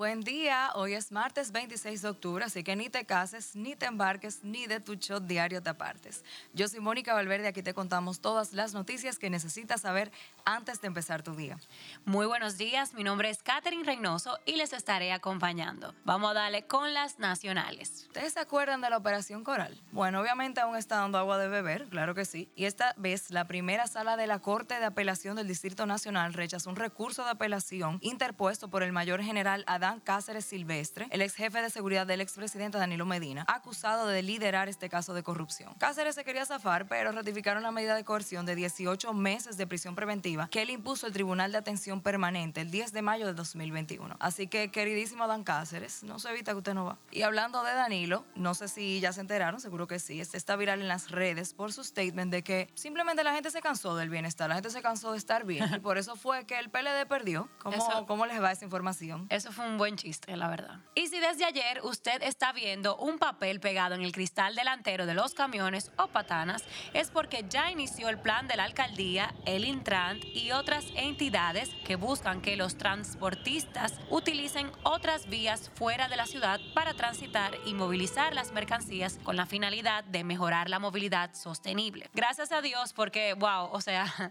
Buen día, hoy es martes 26 de octubre, así que ni te cases, ni te embarques, ni de tu shot diario te apartes. Yo soy Mónica Valverde, aquí te contamos todas las noticias que necesitas saber antes de empezar tu día. Muy buenos días, mi nombre es Katherine Reynoso y les estaré acompañando. Vamos a darle con las nacionales. ¿Ustedes se acuerdan de la Operación Coral? Bueno, obviamente aún está dando agua de beber, claro que sí. Y esta vez la primera sala de la Corte de Apelación del Distrito Nacional rechazó un recurso de apelación interpuesto por el mayor general Adán Cáceres Silvestre, el ex jefe de seguridad del expresidente Danilo Medina, acusado de liderar este caso de corrupción. Cáceres se quería zafar, pero ratificaron la medida de coerción de 18 meses de prisión preventiva que él impuso el Tribunal de Atención Permanente el 10 de mayo de 2021. Así que, queridísimo Dan Cáceres, no se evita que usted no va. Y hablando de Danilo, no sé si ya se enteraron, seguro que sí, este está viral en las redes por su statement de que simplemente la gente se cansó del bienestar, la gente se cansó de estar bien y por eso fue que el PLD perdió. ¿Cómo, ¿cómo les va esa información? Eso fue un buen chiste, la verdad. Y si desde ayer usted está viendo un papel pegado en el cristal delantero de los camiones o patanas, es porque ya inició el plan de la alcaldía, el Intrant y otras entidades que buscan que los transportistas utilicen otras vías fuera de la ciudad para transitar y movilizar las mercancías con la finalidad de mejorar la movilidad sostenible. Gracias a Dios porque, wow, o sea...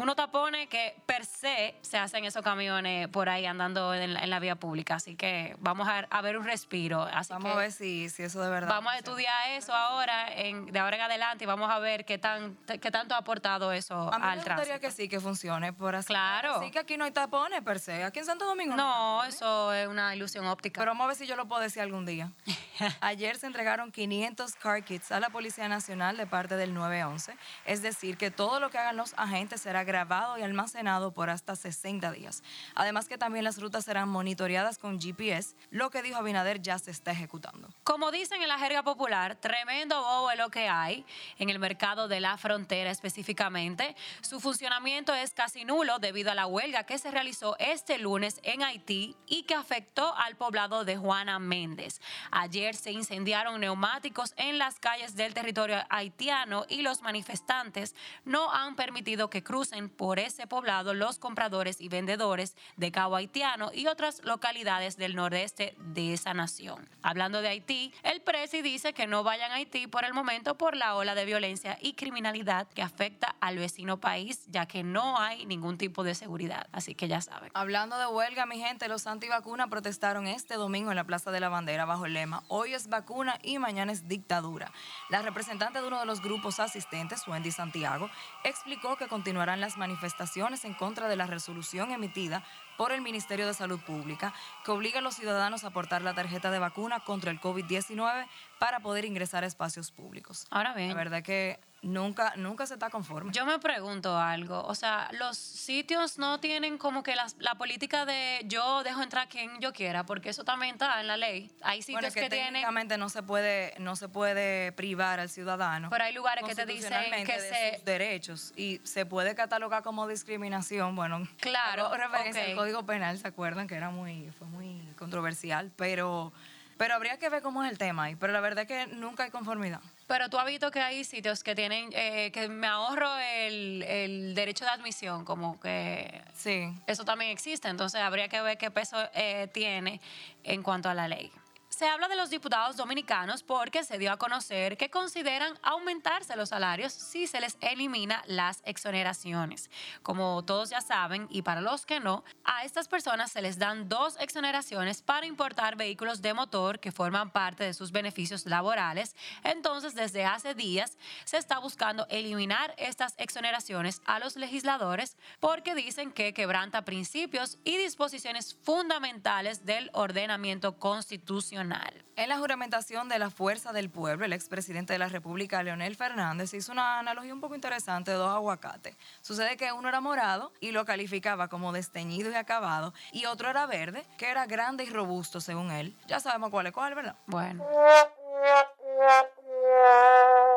unos tapones que per se se hacen esos camiones por ahí andando en la, vía pública. Así que vamos a, ver un respiro. vamos a ver si, si, eso de verdad. Vamos a estudiar eso ahora, en, de ahora en adelante, y vamos a ver qué, tan, qué tanto ha aportado eso a mí al me gustaría que sí, que funcione. Por así, claro. Así que aquí no hay tapones per se. Aquí en Santo Domingo no. No, eso es una ilusión óptica. Pero vamos a ver si yo lo puedo decir algún día. Ayer se entregaron 500 car kits a la Policía Nacional de parte del 911. Es decir, que todo lo que hagan los agentes será grabado y almacenado por hasta 60 días. Además que también las rutas serán monitoreadas con GPS, lo que dijo Abinader ya se está ejecutando. Como dicen en la jerga popular, tremendo bobo es lo que hay en el mercado de la frontera específicamente. Su funcionamiento es casi nulo debido a la huelga que se realizó este lunes en Haití y que afectó al poblado de Juana Méndez. Ayer se incendiaron neumáticos en las calles del territorio haitiano y los manifestantes no han permitido que crucen por ese poblado los compradores y vendedores de Cabo Haitiano y otras localidades del nordeste de esa nación. Hablando de Haití, el presi dice que no vayan a Haití por el momento por la ola de violencia y criminalidad que afecta al vecino país, ya que no hay ningún tipo de seguridad. Así que ya saben. Hablando de huelga, mi gente, los antivacunas protestaron este domingo en la Plaza de la Bandera bajo el lema Hoy es vacuna y mañana es dictadura. La representante de uno de los grupos asistentes, Wendy Santiago, explicó que continuarán las manifestaciones manifestaciones en contra de la resolución emitida por el Ministerio de Salud Pública que obliga a los ciudadanos a aportar la tarjeta de vacuna contra el COVID-19 para poder ingresar a espacios públicos. Ahora bien. La verdad que nunca, nunca se está conforme. Yo me pregunto algo, o sea, los sitios no tienen como que la, política de yo dejo entrar quien yo quiera, porque eso también está en la ley. Hay sitios que, técnicamente no se puede, no se puede privar al ciudadano. Pero hay lugares que te dicen que de sus derechos y se puede catalogar como discriminación. Bueno, claro, referencia al Código Penal, ¿se acuerdan? Que era muy, fue muy controversial, pero pero habría que ver cómo es el tema ahí. Pero la verdad es que nunca hay conformidad. Pero tú has visto que hay sitios que tienen, eh, que me ahorro el, el, derecho de admisión, como que... Sí. Eso también existe, entonces habría que ver qué peso eh, tiene en cuanto a la ley. Se habla de los diputados dominicanos porque se dio a conocer que consideran aumentarse los salarios si se les elimina las exoneraciones. Como todos ya saben, y para los que no, a estas personas se les dan dos exoneraciones para importar vehículos de motor que forman parte de sus beneficios laborales. Entonces, desde hace días se está buscando eliminar estas exoneraciones a los legisladores porque dicen que quebranta principios y disposiciones fundamentales del ordenamiento constitucional. En la juramentación de la Fuerza del Pueblo, el expresidente de la República, Leonel Fernández, hizo una analogía un poco interesante de dos aguacates. Sucede que uno era morado y lo calificaba como desteñido y acabado, y otro era verde, que era grande y robusto según él. Ya sabemos cuál es cuál, ¿verdad? Bueno.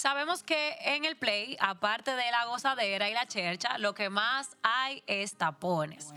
Sabemos que en el play, aparte de la gozadera y la chercha, lo que más hay es tapones.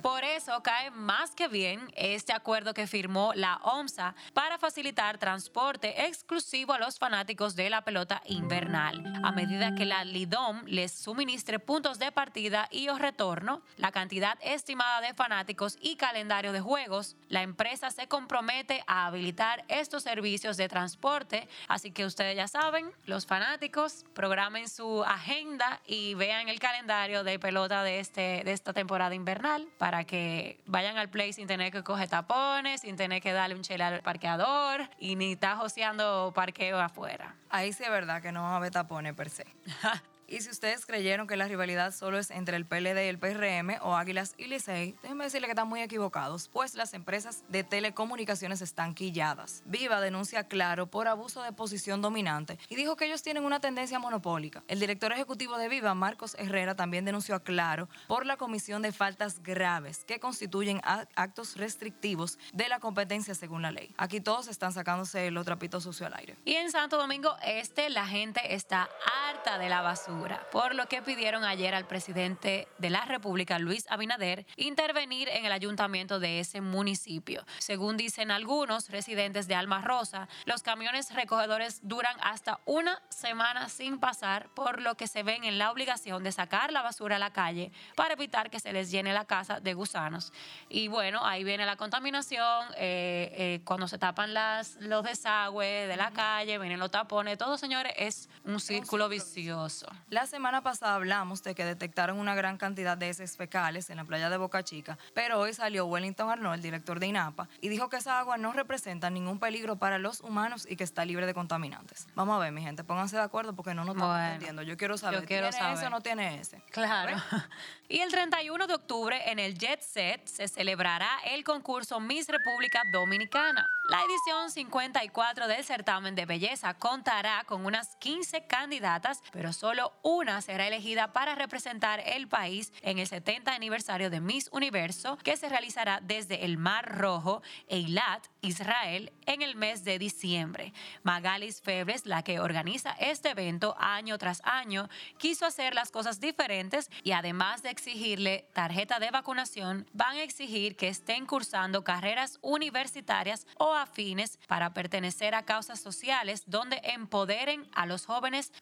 Por eso cae más que bien este acuerdo que firmó la OMSA para facilitar transporte exclusivo a los fanáticos de la pelota invernal. A medida que la Lidom les suministre puntos de partida y o retorno, la cantidad estimada de fanáticos y calendario de juegos, la empresa se compromete a habilitar estos servicios de transporte. Así que ustedes ya saben, los fanáticos programen su agenda y vean el calendario de pelota de, este, de esta temporada invernal para que vayan al play sin tener que coger tapones, sin tener que darle un chile al parqueador y ni estar joseando parqueo afuera. Ahí sí es verdad que no va a haber tapones per se. Y si ustedes creyeron que la rivalidad solo es entre el PLD y el PRM o Águilas y Licey, déjenme decirle que están muy equivocados, pues las empresas de telecomunicaciones están quilladas. Viva denuncia Claro por abuso de posición dominante y dijo que ellos tienen una tendencia monopólica. El director ejecutivo de Viva, Marcos Herrera, también denunció a Claro por la comisión de faltas graves que constituyen actos restrictivos de la competencia según la ley. Aquí todos están sacándose los trapitos sucios al aire. Y en Santo Domingo Este, la gente está harta de la basura por lo que pidieron ayer al presidente de la República, Luis Abinader, intervenir en el ayuntamiento de ese municipio. Según dicen algunos residentes de Alma Rosa, los camiones recogedores duran hasta una semana sin pasar, por lo que se ven en la obligación de sacar la basura a la calle para evitar que se les llene la casa de gusanos. Y bueno, ahí viene la contaminación, eh, eh, cuando se tapan las, los desagües de la calle, vienen los tapones, todo señores es un círculo vicioso. La semana pasada hablamos de que detectaron una gran cantidad de heces fecales en la playa de Boca Chica, pero hoy salió Wellington Arnold, director de INAPA, y dijo que esa agua no representa ningún peligro para los humanos y que está libre de contaminantes. Vamos a ver, mi gente, pónganse de acuerdo porque no nos estamos entendiendo. Yo quiero saber, yo quiero ¿tiene ese o no tiene ese? Claro. y el 31 de octubre en el Jet Set se celebrará el concurso Miss República Dominicana. La edición 54 del certamen de belleza contará con unas 15 candidatas, pero solo una será elegida para representar el país en el 70 aniversario de Miss Universo, que se realizará desde el Mar Rojo, Eilat, Israel, en el mes de diciembre. Magalis Febres, la que organiza este evento año tras año, quiso hacer las cosas diferentes y además de exigirle tarjeta de vacunación, van a exigir que estén cursando carreras universitarias o afines para pertenecer a causas sociales donde empoderen a los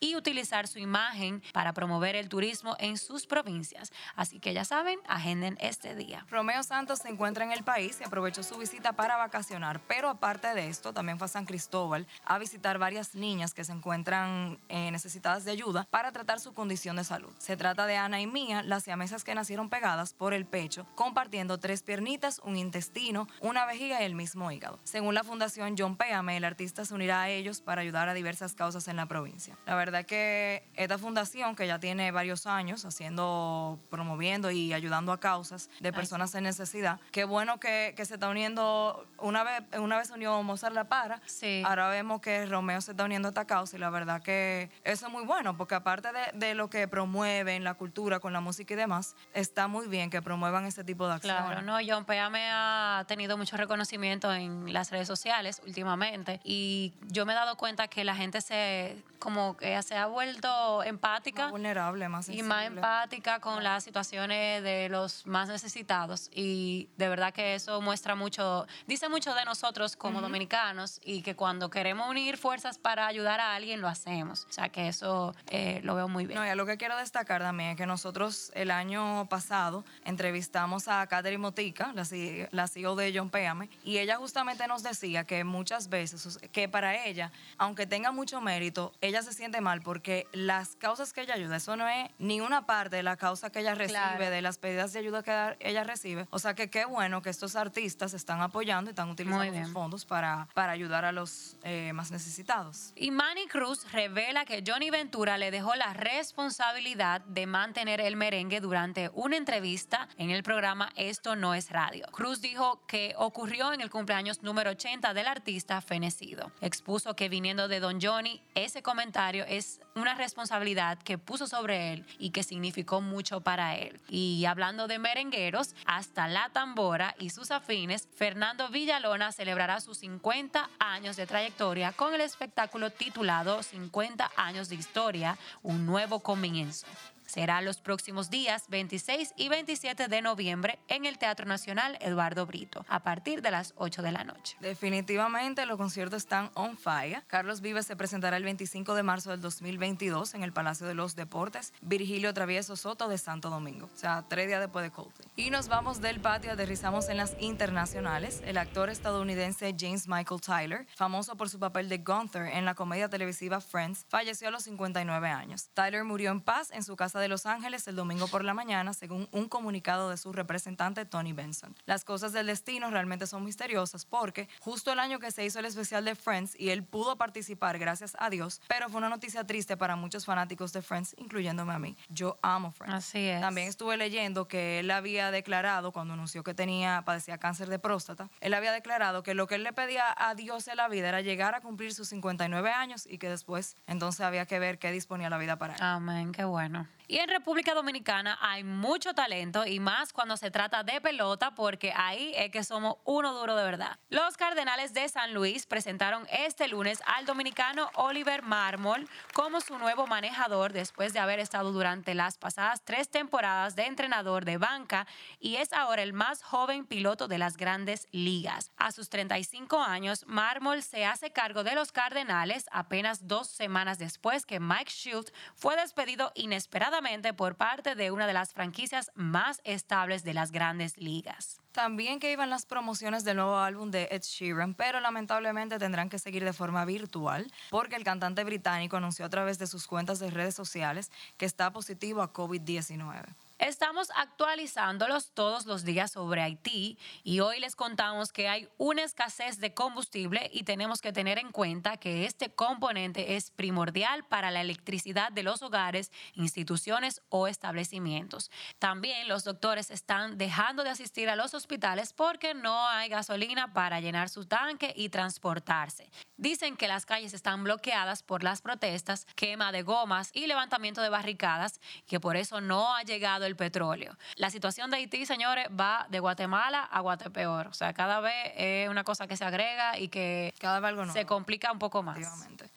y utilizar su imagen para promover el turismo en sus provincias. Así que ya saben, agenden este día. Romeo Santos se encuentra en el país y aprovechó su visita para vacacionar, pero aparte de esto, también fue a San Cristóbal a visitar varias niñas que se encuentran eh, necesitadas de ayuda para tratar su condición de salud. Se trata de Ana y Mía, las siamesas que nacieron pegadas por el pecho, compartiendo tres piernitas, un intestino, una vejiga y el mismo hígado. Según la Fundación John Péame, el artista se unirá a ellos para ayudar a diversas causas en la provincia. La verdad que esta fundación, que ya tiene varios años haciendo, promoviendo y ayudando a causas de personas en necesidad, qué bueno que, que, se está uniendo, una vez, una vez unió Mozart La Para, sí. ahora vemos que Romeo se está uniendo a esta causa y la verdad que eso es muy bueno, porque aparte de, de lo que promueven la cultura con la música y demás, está muy bien que promuevan ese tipo de acciones. Claro, no, John Péame ha tenido mucho reconocimiento en las redes sociales últimamente y yo me he dado cuenta que la gente se como que se ha vuelto empática. Más vulnerable, más sensible. Y más empática con las situaciones de los más necesitados. Y de verdad que eso muestra mucho, dice mucho de nosotros como dominicanos y que cuando queremos unir fuerzas para ayudar a alguien, lo hacemos. O sea que eso eh, lo veo muy bien. No, y lo que quiero destacar también es que nosotros el año pasado entrevistamos a Catherine Motica, la, la CEO de John Péame, y ella justamente nos decía que muchas veces, que para ella, aunque tenga mucho mérito, ella se siente mal porque las causas que ella ayuda, eso no es ni una parte de la causa que ella recibe, de las pedidas de ayuda que ella recibe. O sea que qué bueno que estos artistas están apoyando y están utilizando sus fondos para, para ayudar a los eh, más necesitados. Y Manny Cruz revela que Johnny Ventura le dejó la responsabilidad de mantener el merengue durante una entrevista en el programa Esto no es radio. Cruz dijo que ocurrió en el cumpleaños número 80 del artista fenecido. Expuso que viniendo de Don Johnny, ese comentario es una responsabilidad que puso sobre él y que significó mucho para él. Y hablando de merengueros, hasta la tambora y sus afines, Fernando Villalona celebrará sus 50 años de trayectoria con el espectáculo titulado 50 años de historia, un nuevo comienzo será los próximos días 26 y 27 de noviembre en el Teatro Nacional Eduardo Brito, a partir de las 8 de la noche. Definitivamente los conciertos están on fire. Carlos Vives se presentará el 25 de marzo del 2022 en el Palacio de los Deportes. Virgilio Travieso Soto de Santo Domingo. O sea, tres días después de Coldplay. Y nos vamos del patio, aterrizamos en las internacionales. El actor estadounidense James Michael Tyler, famoso por su papel de Gunther en la comedia televisiva Friends, falleció a los 59 años. Tyler murió en paz en su casa de Los Ángeles el domingo por la mañana, según un comunicado de su representante Tony Benson. Las cosas del destino realmente son misteriosas porque justo el año que se hizo el especial de Friends y él pudo participar, gracias a Dios, pero fue una noticia triste para muchos fanáticos de Friends, incluyéndome a mí. Yo amo Friends. Así es. También estuve leyendo que él había declarado, cuando anunció que tenía, padecía cáncer de próstata, él había declarado que lo que él le pedía a Dios en la vida era llegar a cumplir sus 59 años y que después entonces había que ver qué disponía la vida para él. Amén, qué bueno. Y en República Dominicana hay mucho talento y más cuando se trata de pelota porque ahí es que somos uno duro de verdad. Los Cardenales de San Luis presentaron este lunes al dominicano Oliver Mármol como su nuevo manejador después de haber estado durante las pasadas tres temporadas de entrenador de banca y es ahora el más joven piloto de las grandes ligas. A sus 35 años, Mármol se hace cargo de los Cardenales apenas dos semanas después que Mike Shield fue despedido inesperadamente por parte de una de las franquicias más estables de las grandes ligas. También que iban las promociones del nuevo álbum de Ed Sheeran, pero lamentablemente tendrán que seguir de forma virtual porque el cantante británico anunció a través de sus cuentas de redes sociales que está positivo a COVID-19. Estamos actualizándolos todos los días sobre Haití y hoy les contamos que hay una escasez de combustible y tenemos que tener en cuenta que este componente es primordial para la electricidad de los hogares, instituciones o establecimientos. También los doctores están dejando de asistir a los hospitales porque no hay gasolina para llenar su tanque y transportarse. Dicen que las calles están bloqueadas por las protestas, quema de gomas y levantamiento de barricadas, que por eso no ha llegado el petróleo. La situación de Haití, señores, va de Guatemala a Guatepeor. O sea, cada vez es una cosa que se agrega y que cada vez algo se complica un poco más.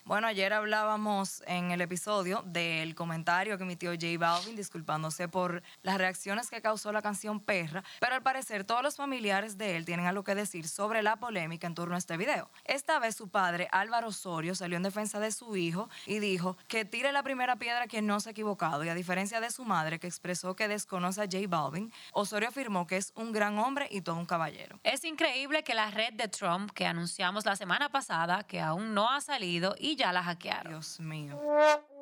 Bueno, ayer hablábamos en el episodio del comentario que emitió J Balvin disculpándose por las reacciones que causó la canción Perra, pero al parecer todos los familiares de él tienen algo que decir sobre la polémica en torno a este video. Esta vez su padre, Álvaro Osorio, salió en defensa de su hijo y dijo que tire la primera piedra quien no se ha equivocado y a diferencia de su madre que expresó que desconoce a J Balvin, Osorio afirmó que es un gran hombre y todo un caballero. Es increíble que la red de Trump que anunciamos la semana pasada, que aún no ha salido y ya la hackearon. Dios mío.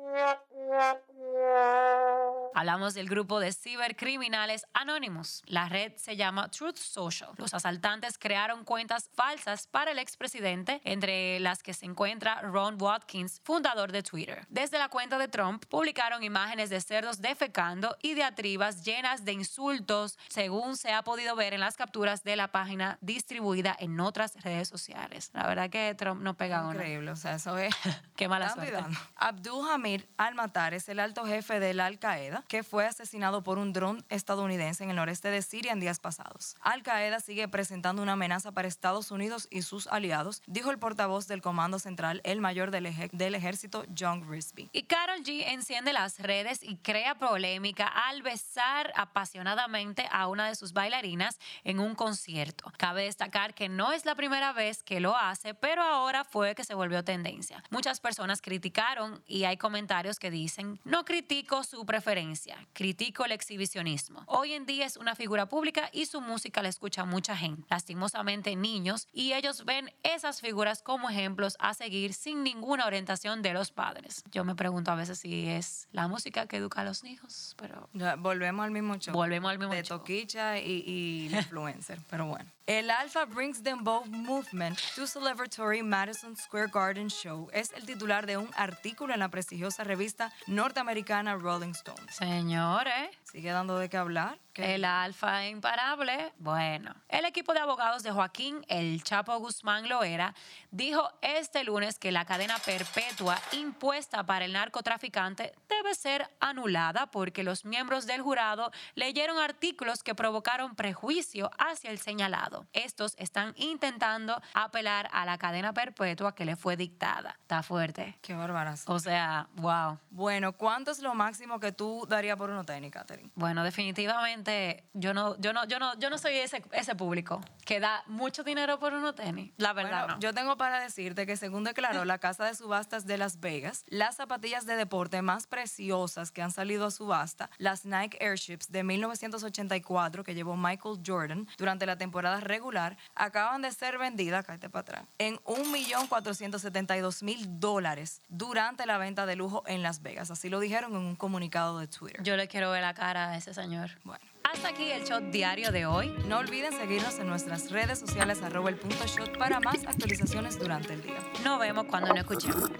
Hablamos del grupo de cibercriminales anónimos. La red se llama Truth Social. Los asaltantes crearon cuentas falsas para el expresidente, entre las que se encuentra Ron Watkins, fundador de Twitter. Desde la cuenta de Trump publicaron imágenes de cerdos defecando y diatribas llenas de insultos, según se ha podido ver en las capturas de la página distribuida en otras redes sociales. La verdad que Trump no pega una. Increíble, o sea, eso es... Qué mala suerte. Abdul Hamid al-Matar es el alto jefe de la Al-Qaeda que fue asesinado por un dron estadounidense en el noreste de Siria en días pasados. Al-Qaeda sigue presentando una amenaza para Estados Unidos y sus aliados, dijo el portavoz del Comando Central, el mayor del, ejército, John Risby. Y Carol G enciende las redes y crea polémica al besar apasionadamente a una de sus bailarinas en un concierto. Cabe destacar que no es la primera vez que lo hace, pero ahora fue que se volvió tendencia. Muchas personas criticaron y hay comentarios que dicen, no critico su preferencia critico el exhibicionismo. Hoy en día es una figura pública y su música la escucha mucha gente, lastimosamente niños, y ellos ven esas figuras como ejemplos a seguir sin ninguna orientación de los padres. Yo me pregunto a veces si es la música que educa a los hijos, pero... volvemos al mismo show. Volvemos al mismo De toquicha y, y influencer, pero bueno. El Alpha Brings Them Both Movement to Celebratory Madison Square Garden Show es el titular de un artículo en la prestigiosa revista norteamericana Rolling Stone. Señores. Sigue dando de qué hablar. El alfa imparable. Bueno, el equipo de abogados de Joaquín El Chapo Guzmán Loera dijo este lunes que la cadena perpetua impuesta para el narcotraficante debe ser anulada porque los miembros del jurado leyeron artículos que provocaron prejuicio hacia el señalado. Estos están intentando apelar a la cadena perpetua que le fue dictada. Está fuerte. Qué bárbaras. O sea, wow. Bueno, ¿cuánto es lo máximo que tú darías por unos tenis, Bueno, definitivamente yo no, yo no, yo no, yo no soy ese, ese público que da mucho dinero por unos tenis. La verdad, Bueno, no. Yo tengo para decirte que según declaró la Casa de Subastas de Las Vegas, las zapatillas de deporte más preciosas que han salido a subasta, las Nike Airships de 1984 que llevó Michael Jordan durante la temporada regular, acaban de ser vendidas, cállate para atrás, en 1.472.000 dólares durante la venta de lujo en Las Vegas. Así lo dijeron en un comunicado de Twitter. Yo le quiero ver la cara a ese señor. Bueno. Hasta aquí el show diario de hoy. No olviden seguirnos en nuestras redes sociales arroba el punto shot para más actualizaciones durante el día. Nos vemos cuando nos escuchemos.